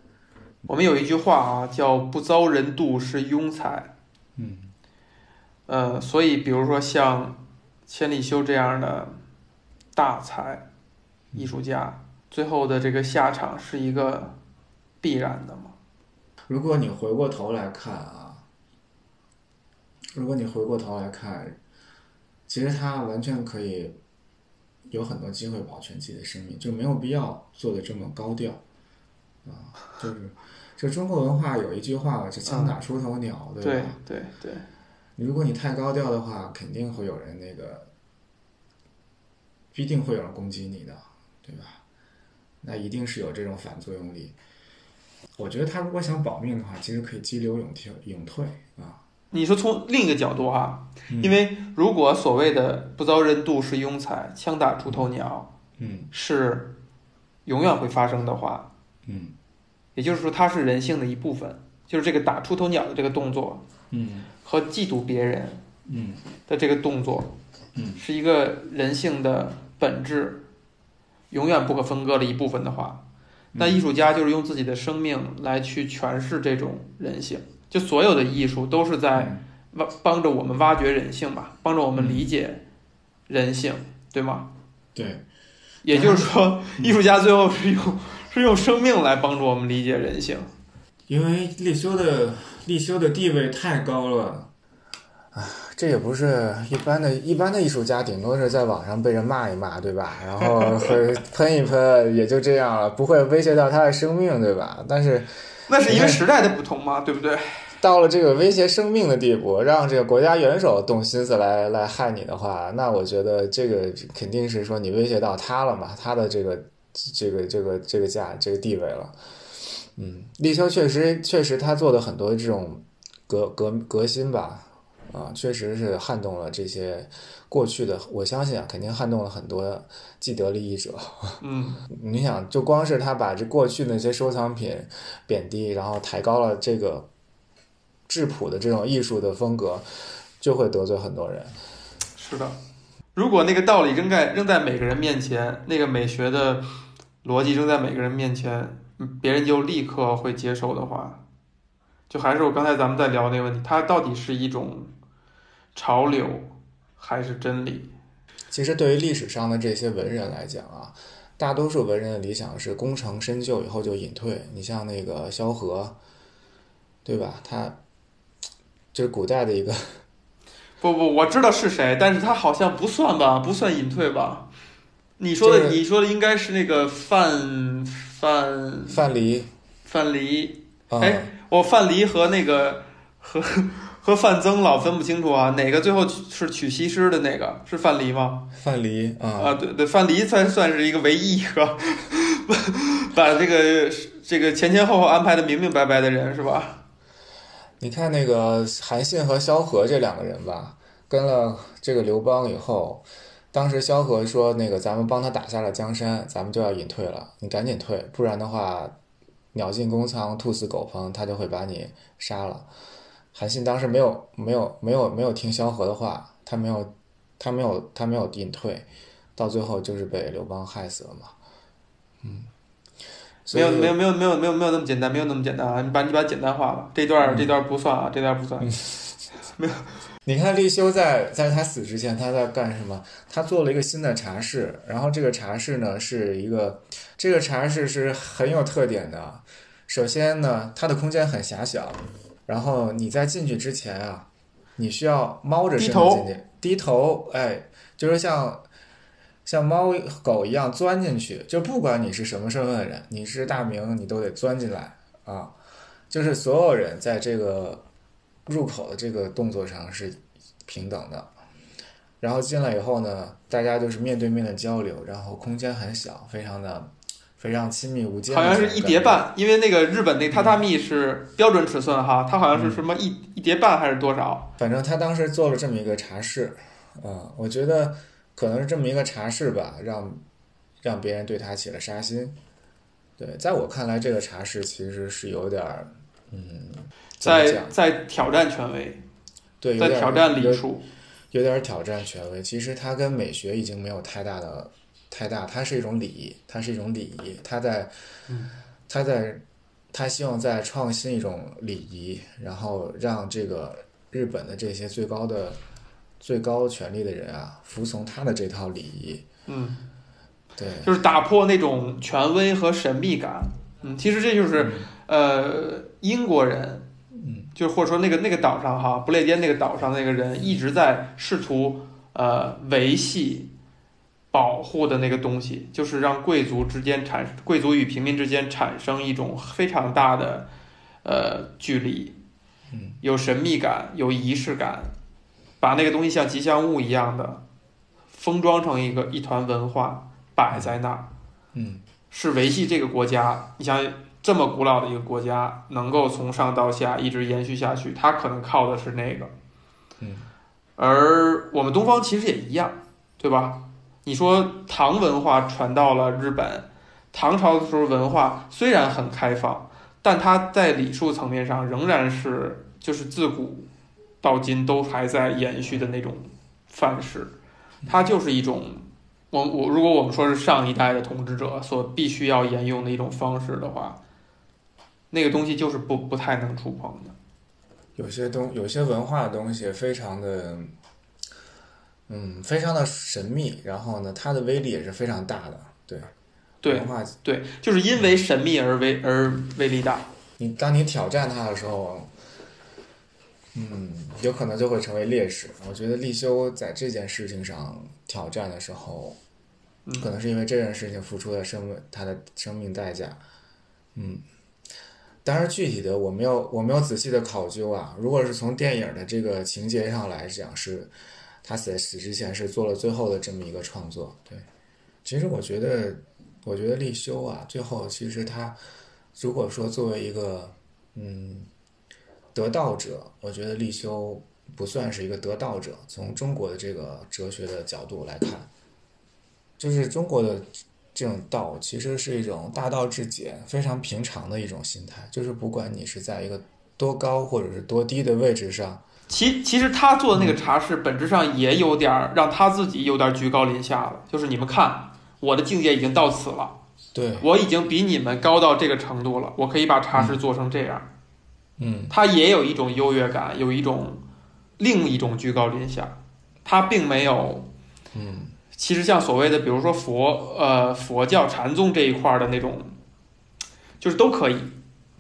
我们有一句话啊，叫“不遭人妒是庸才”。嗯，呃，所以比如说像千里修这样的大才艺术家，最后的这个下场是一个必然的吗？如果你回过头来看啊，如果你回过头来看。其实他完全可以有很多机会保全自己的生命，就没有必要做的这么高调啊。就是，就中国文化有一句话叫“枪打出头鸟”，对吧？对对对。如果你太高调的话，肯定会有人那个，必定会有人攻击你的，对吧？那一定是有这种反作用力。我觉得他如果想保命的话，其实可以激流勇退，勇退啊。你说从另一个角度哈，因为如果所谓的不遭人妒是庸才，枪打出头鸟，嗯，是永远会发生的话，嗯，也就是说它是人性的一部分，就是这个打出头鸟的这个动作，嗯，和嫉妒别人，嗯。的这个动作，嗯，是一个人性的本质，永远不可分割的一部分的话，那艺术家就是用自己的生命来去诠释这种人性。就所有的艺术都是在挖帮着我们挖掘人性吧，帮着我们理解人性，对吗？对，也就是说，艺术家最后是用 是用生命来帮助我们理解人性。因为立修的立修的地位太高了，啊，这也不是一般的一般的艺术家，顶多是在网上被人骂一骂，对吧？然后会 喷一喷，也就这样了，不会威胁到他的生命，对吧？但是。那是因为时代的不同嘛，对不对？到了这个威胁生命的地步，让这个国家元首动心思来来害你的话，那我觉得这个肯定是说你威胁到他了嘛，他的这个这个这个这个价这个地位了。嗯，立秋确实确实他做的很多这种革革革新吧，啊，确实是撼动了这些过去的，我相信啊，肯定撼动了很多。既得利益者，嗯，你想，就光是他把这过去那些收藏品贬低，然后抬高了这个质朴的这种艺术的风格，就会得罪很多人。是的，如果那个道理扔在扔在每个人面前，那个美学的逻辑扔在每个人面前，别人就立刻会接受的话，就还是我刚才咱们在聊那个问题，它到底是一种潮流还是真理？其实，对于历史上的这些文人来讲啊，大多数文人的理想是功成身就以后就隐退。你像那个萧何，对吧？他就是古代的一个。不不，我知道是谁，但是他好像不算吧？不算隐退吧？你说的，你说的应该是那个范范范蠡。范蠡，哎，我范蠡和那个和。和范增老分不清楚啊，哪个最后是娶西施的那个是范蠡吗？范蠡啊啊，对对，范蠡才算是一个唯一一个 把这个这个前前后后安排的明明白白的人是吧？你看那个韩信和萧何这两个人吧，跟了这个刘邦以后，当时萧何说那个咱们帮他打下了江山，咱们就要隐退了，你赶紧退，不然的话鸟尽弓藏，兔死狗烹，他就会把你杀了。韩信当时没有没有没有没有听萧何的话，他没有他没有他没有隐退，到最后就是被刘邦害死了嘛。嗯，没有没有没有没有没有没有那么简单，没有那么简单啊！你把你把它简单化了，这段这段不算啊，这段不算。没有你看立修在在他死之前，他在干什么？他做了一个新的茶室，然后这个茶室呢是一个，这个茶室是很有特点的。首先呢，它的空间很狭小，然后你在进去之前啊，你需要猫着身子进去，低头，哎，就是像像猫狗一样钻进去，就不管你是什么身份的人，你是大明，你都得钻进来啊。就是所有人在这个入口的这个动作上是平等的。然后进来以后呢，大家就是面对面的交流，然后空间很小，非常的非常亲密无间。好像是一叠。半，因为那个日本那榻榻米是标准尺寸哈，它好像是什么一一叠半还是多少？反正他当时做了这么一个茶室，啊、我觉得可能是这么一个茶室吧，让让别人对他起了杀心。对，在我看来，这个茶室其实是有点儿，嗯，在？在挑战权威，对，有点在挑战礼数。有点挑战权威。其实它跟美学已经没有太大的太大，它是一种礼仪，它是一种礼仪。它在，它在，它希望在创新一种礼仪，然后让这个日本的这些最高的最高权力的人啊，服从他的这套礼仪。嗯，对，就是打破那种权威和神秘感。嗯，其实这就是呃英国人，嗯，就或者说那个那个岛上哈，不列颠那个岛上那个人一直在试图呃维系。保护的那个东西，就是让贵族之间产贵族与平民之间产生一种非常大的呃距离，嗯，有神秘感，有仪式感，把那个东西像吉祥物一样的封装成一个一团文化摆在那儿，嗯是维系这个国家。你想这么古老的一个国家，能够从上到下一直延续下去，它可能靠的是那个。嗯，而我们东方其实也一样，对吧？你说唐文化传到了日本，唐朝的时候文化虽然很开放，但它在礼数层面上仍然是就是自古到今都还在延续的那种范式，它就是一种我我如果我们说是上一代的统治者所必须要沿用的一种方式的话，那个东西就是不不太能触碰的。有些东有些文化的东西非常的，嗯，非常的神秘，然后呢，它的威力也是非常大的。对，对文化对，就是因为神秘而威而威力大。你当你挑战它的时候，嗯，有可能就会成为劣势。我觉得立修在这件事情上挑战的时候，嗯可能是因为这件事情付出的生命他的生命代价。嗯，当然具体的我没有我没有仔细的考究啊。如果是从电影的这个情节上来讲，是他死死之前是做了最后的这么一个创作。对，其实我觉得，我觉得立修啊，最后其实他如果说作为一个嗯得道者，我觉得立修不算是一个得道者。从中国的这个哲学的角度来看，就是中国的这种道其实是一种大道至简、非常平常的一种心态，就是不管你是在一个多高或者是多低的位置上，其其实他做的那个茶室本质上也有点儿让他自己有点居高临下了，就是你们看我的境界已经到此了，对，我已经比你们高到这个程度了，我可以把茶室做成这样。嗯。他也有一种优越感，有一种另一种居高临下，他并没有。嗯。其实像所谓的，比如说佛呃佛教禅宗这一块儿的那种，就是都可以，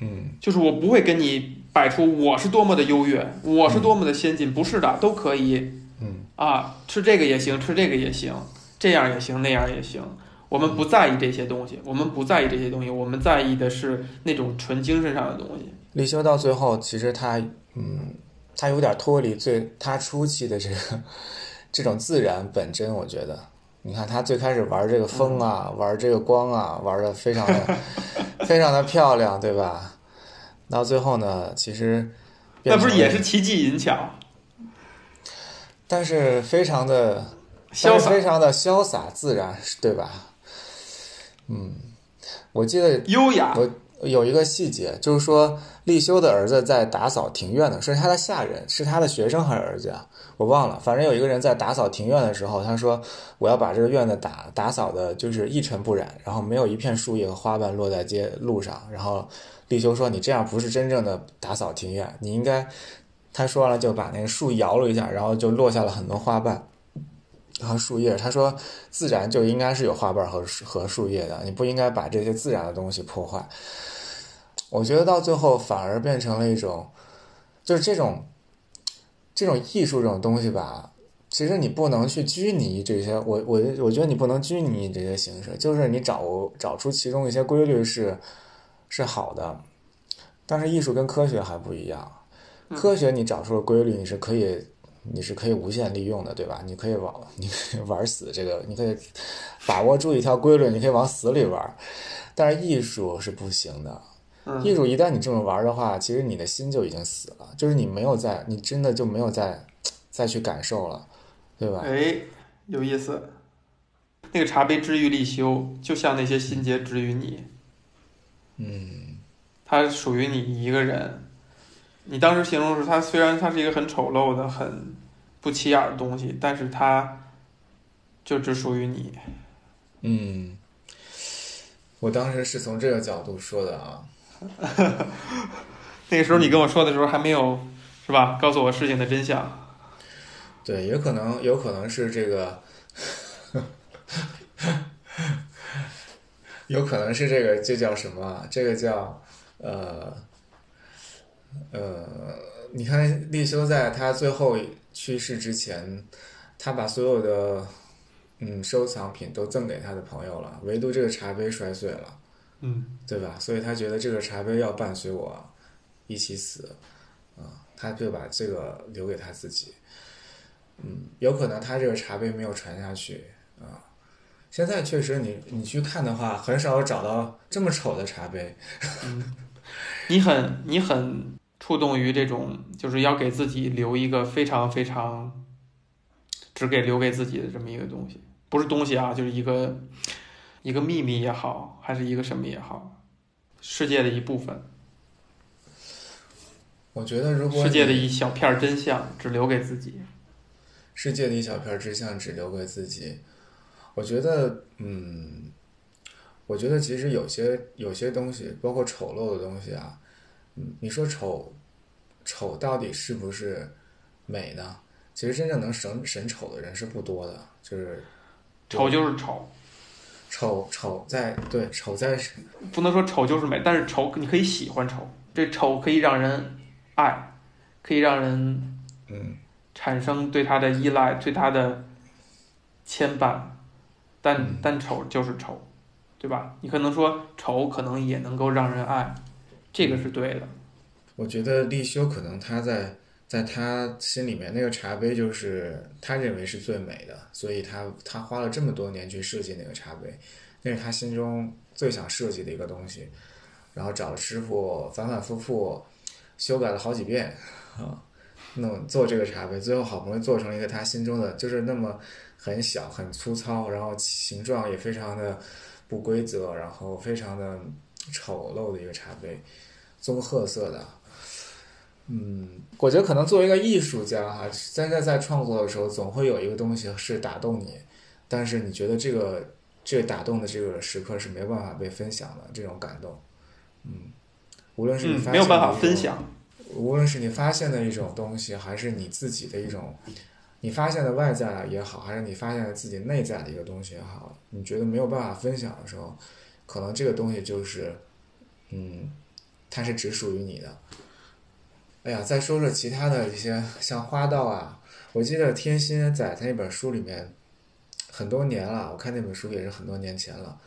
嗯。就是我不会跟你摆出我是多么的优越，我是多么的先进，不是的，都可以嗯啊，吃这个也行，吃这个也行，这样也行，那样也行。我们不在意这些东西，我们不在意这些东西，我们在意的是那种纯精神上的东西。立修到最后，其实他，嗯，他有点脱离最他初期的这个这种自然本真。我觉得，你看他最开始玩这个风啊，玩这个光啊，玩的非常的非常的漂亮，对吧？到最后呢，其实那不是也是奇技淫巧、但是非常的潇洒非、常的潇洒自然，对吧？嗯，我记得优雅？我有一个细节，就是说立修的儿子在打扫庭院的，是他的下人，是他的学生还是儿子啊？我忘了，反正有一个人在打扫庭院的时候，他说我要把这个院子打打扫的，就是一尘不染，然后没有一片树叶和花瓣落在街路上。然后立修说：“你这样不是真正的打扫庭院，你应该……”他说完了就把那个树摇了一下，然后就落下了很多花瓣和树叶。他说：“自然就应该是有花瓣和和树叶的，你不应该把这些自然的东西破坏。”我觉得到最后反而变成了一种，就是这种。这种艺术这种东西吧，其实你不能去拘泥这些。我我我觉得你不能拘泥这些形式，就是你找找出其中一些规律是好的。但是艺术跟科学还不一样，科学你找出了规律，你是可以你是可以无限利用的，对吧？你可以往你可以玩死这个，你可以把握住一条规律，你可以往死里玩。但是艺术是不行的。艺术一旦你这么玩的话，其实你的心就已经死了，就是你没有在，你真的就没有再再去感受了，对吧？哎，有意思。那个茶杯治愈立修，就像那些心结治愈你。嗯，它属于你一个人。你当时形容是，它虽然它是一个很丑陋的、很不起眼的东西，但是它就只属于你。嗯，我当时是从这个角度说的啊。那个时候你跟我说的时候还没有，是吧？告诉我事情的真相。对，有可能，有可能是这个，有可能是这个，这叫什么？这个叫呃呃，你看立修在他最后去世之前，他把所有的嗯收藏品都赠给他的朋友了，唯独这个茶杯摔碎了。嗯，对吧？所以他觉得这个茶杯要伴随我一起死，啊，他就把这个留给他自己。嗯，有可能他这个茶杯没有传下去啊。现在确实，你你去看的话，很少找到这么丑的茶杯。嗯，你很你很触动于这种，就是要给自己留一个非常非常只给留给自己的这么一个东西，不是东西啊，就是一个。一个秘密也好，还是一个什么也好，世界的一部分。我觉得，如果世界的一小片真相只留给自己，世界的一小片真相只留给自己，我觉得，嗯，我觉得其实有些有些东西，包括丑陋的东西啊，嗯，你说丑，丑到底是不是美呢？其实真正能审审丑的人是不多的，就是丑就是丑。丑丑在对丑在，不能说丑就是美，但是丑你可以喜欢丑，这丑可以让人爱，可以让人嗯产生对他的依赖，对他的牵绊，但但丑就是丑，对吧？你可能说丑可能也能够让人爱，这个是对的。我觉得立修可能他在。在他心里面，那个茶杯就是他认为是最美的，所以他他花了这么多年去设计那个茶杯，那是他心中最想设计的一个东西，然后找师傅反反复复修改了好几遍啊，弄做这个茶杯，最后好不容易做成了一个他心中的，就是那么很小很粗糙，然后形状也非常的不规则，然后非常的丑陋的一个茶杯，棕褐色的。嗯，我觉得可能作为一个艺术家哈，现在在创作的时候，总会有一个东西是打动你，但是你觉得这个这个打动的这个时刻是没有办法被分享的这种感动，嗯，无论是你没有办法分享，无论是你发现的一种东西，还是你自己的一种你发现的外在也好，还是你发现的自己内在的一个东西也好，你觉得没有办法分享的时候，可能这个东西就是，嗯，它是只属于你的。哎呀，再说说其他的一些像花道啊，我记得天心在他那本书里面很多年了，我看那本书也是很多年前了。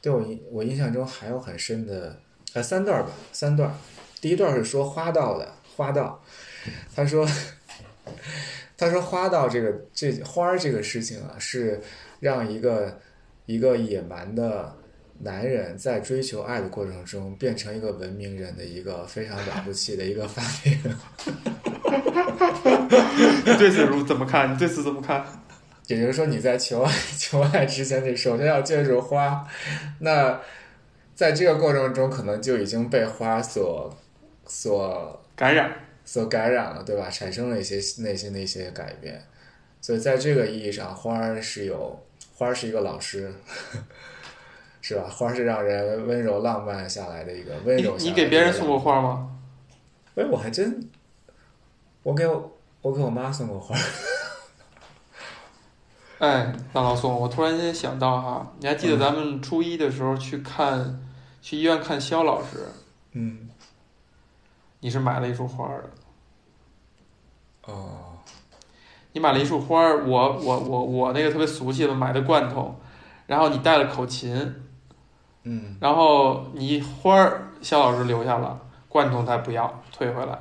对我印我印象中还有很深的呃三段吧，三段。第一段是说花道的花道，他说他说花道这个这花儿这个事情啊，是让一个一个野蛮的。男人在追求爱的过程中变成一个文明人的一个非常了不起的一个发明。你对此如怎么看？你对此怎么看？也就是说，你在求爱 求爱之前，你首先要借助花。那在这个过程中，可能就已经被花所所感染。所感染了，对吧？产生了一些内心的一些改变，所以在这个意义上，花儿是有花儿是一个老师，是吧？花儿是让人温柔浪漫下来的一个温柔。你给别人送过花吗？哎，我还真，我给我我给我妈送过花儿。哎，大老宋，我突然间想到哈，你还记得咱们初一的时候去看，去医院看肖老师，嗯，你是买了一束花儿的。哦，你买了一束花儿，我我我我那个特别俗气的买的罐头，然后你带了口琴，嗯，然后你花儿肖老师留下了，罐头他不要，退回来。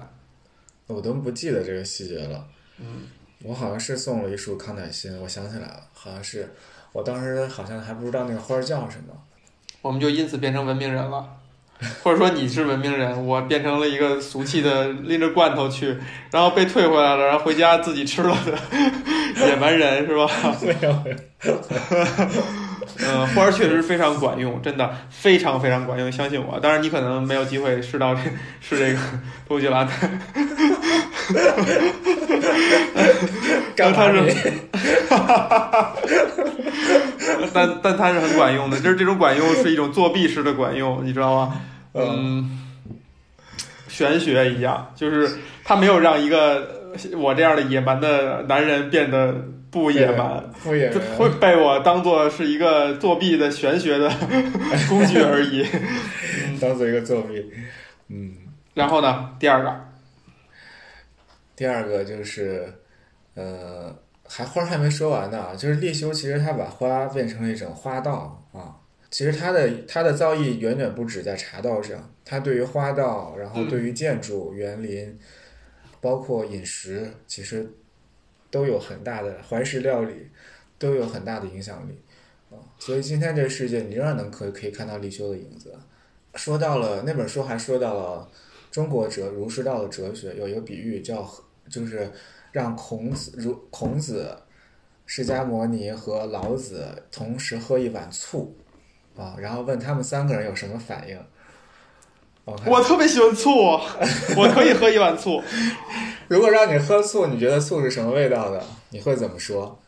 我都不记得这个细节了。嗯，我好像是送了一束康乃馨，我想起来了，好像是，我当时好像还不知道那个花儿叫什么。我们就因此变成文明人了，或者说你是文明人，我变成了一个俗气的拎着罐头去，然后被退回来了，然后回家自己吃了的野蛮人是吧？没有，没有。嗯，花儿确实非常管用，真的非常非常管用，相信我。当然你可能没有机会试到这试这个东西了，干嘛他是你？但但它是很管用的，就是这种管用是一种作弊式的管用，你知道吗？嗯，玄学一样，就是他没有让一个我这样的野蛮的男人变得不野蛮，敷衍这会。被我当做是一个作弊的玄学的工具而已。当做一个作弊。嗯，然后呢，第二个，第二个就是，呃，还花还没说完呢，就是立修其实他把花变成了一种花道啊。其实他的他的造诣远远不止在茶道上，他对于花道，然后对于建筑、园林，包括饮食，其实都有很大的怀石料理都有很大的影响力啊。所以今天这个世界，你仍然能可可以看到立修的影子。说到了那本书，还说到了中国哲儒释道的哲学，有一个比喻叫就是让孔子如孔子、释迦摩尼和老子同时喝一碗醋啊，然后问他们三个人有什么反应。我特别喜欢醋，我可以喝一碗醋。如果让你喝醋，你觉得醋是什么味道的？你会怎么说？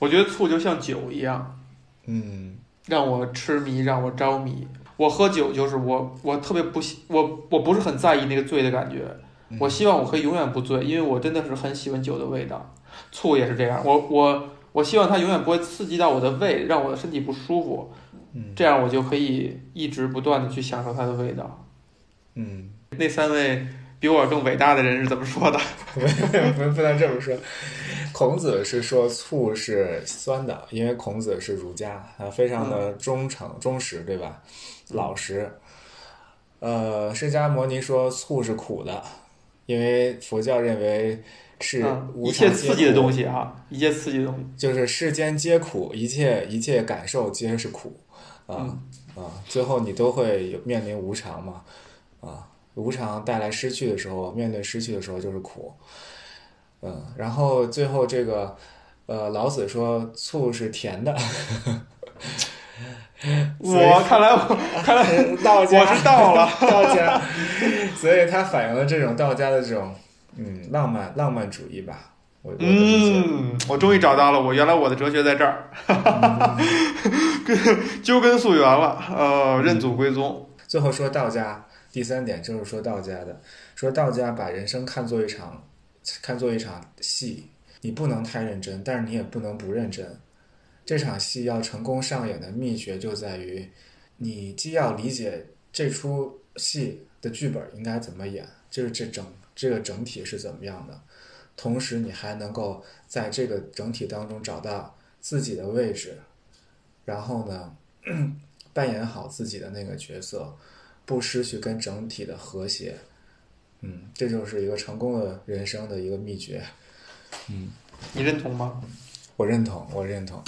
我觉得醋就像酒一样，嗯让我痴迷，让我着迷。我喝酒就是我，我特别不喜，我我不是很在意那个醉的感觉。我希望我可以永远不醉，因为我真的是很喜欢酒的味道。醋也是这样，我我我希望它永远不会刺激到我的胃，让我的身体不舒服。嗯这样我就可以一直不断的去享受它的味道。嗯，那三位比我更伟大的人是怎么说的？不不能这么说。孔子是说醋是酸的，因为孔子是儒家，他非常的忠诚、忠实，对吧？老实。呃，释迦牟尼说醋是苦的，因为佛教认为是一切常刺激的东西啊，一切刺激的东西。就是世间皆苦，一切一切感受皆是苦，啊、啊，最后你都会有面临无常嘛，啊，无常带来失去的时候，面对失去的时候就是苦，嗯，然后最后这个，呃，老子说醋是甜的，我看来我 看来道家我是道了。道家，所以他反映了这种道家的这种嗯浪漫浪漫主义吧，我我。嗯，我终于找到了，我原来我的哲学在这儿，跟究根溯源了，呃，认祖归宗。最后说道家，第三点就是说道家的，说道家把人生看作一场，看作一场戏，你不能太认真，但是你也不能不认真。这场戏要成功上演的秘诀就在于，你既要理解这出戏的剧本应该怎么演，就是这整这个整体是怎么样的，同时你还能够在这个整体当中找到自己的位置，然后呢，扮演好自己的那个角色，不失去跟整体的和谐。嗯，这就是一个成功的人生的一个秘诀。嗯你认同吗？我认同，我认同。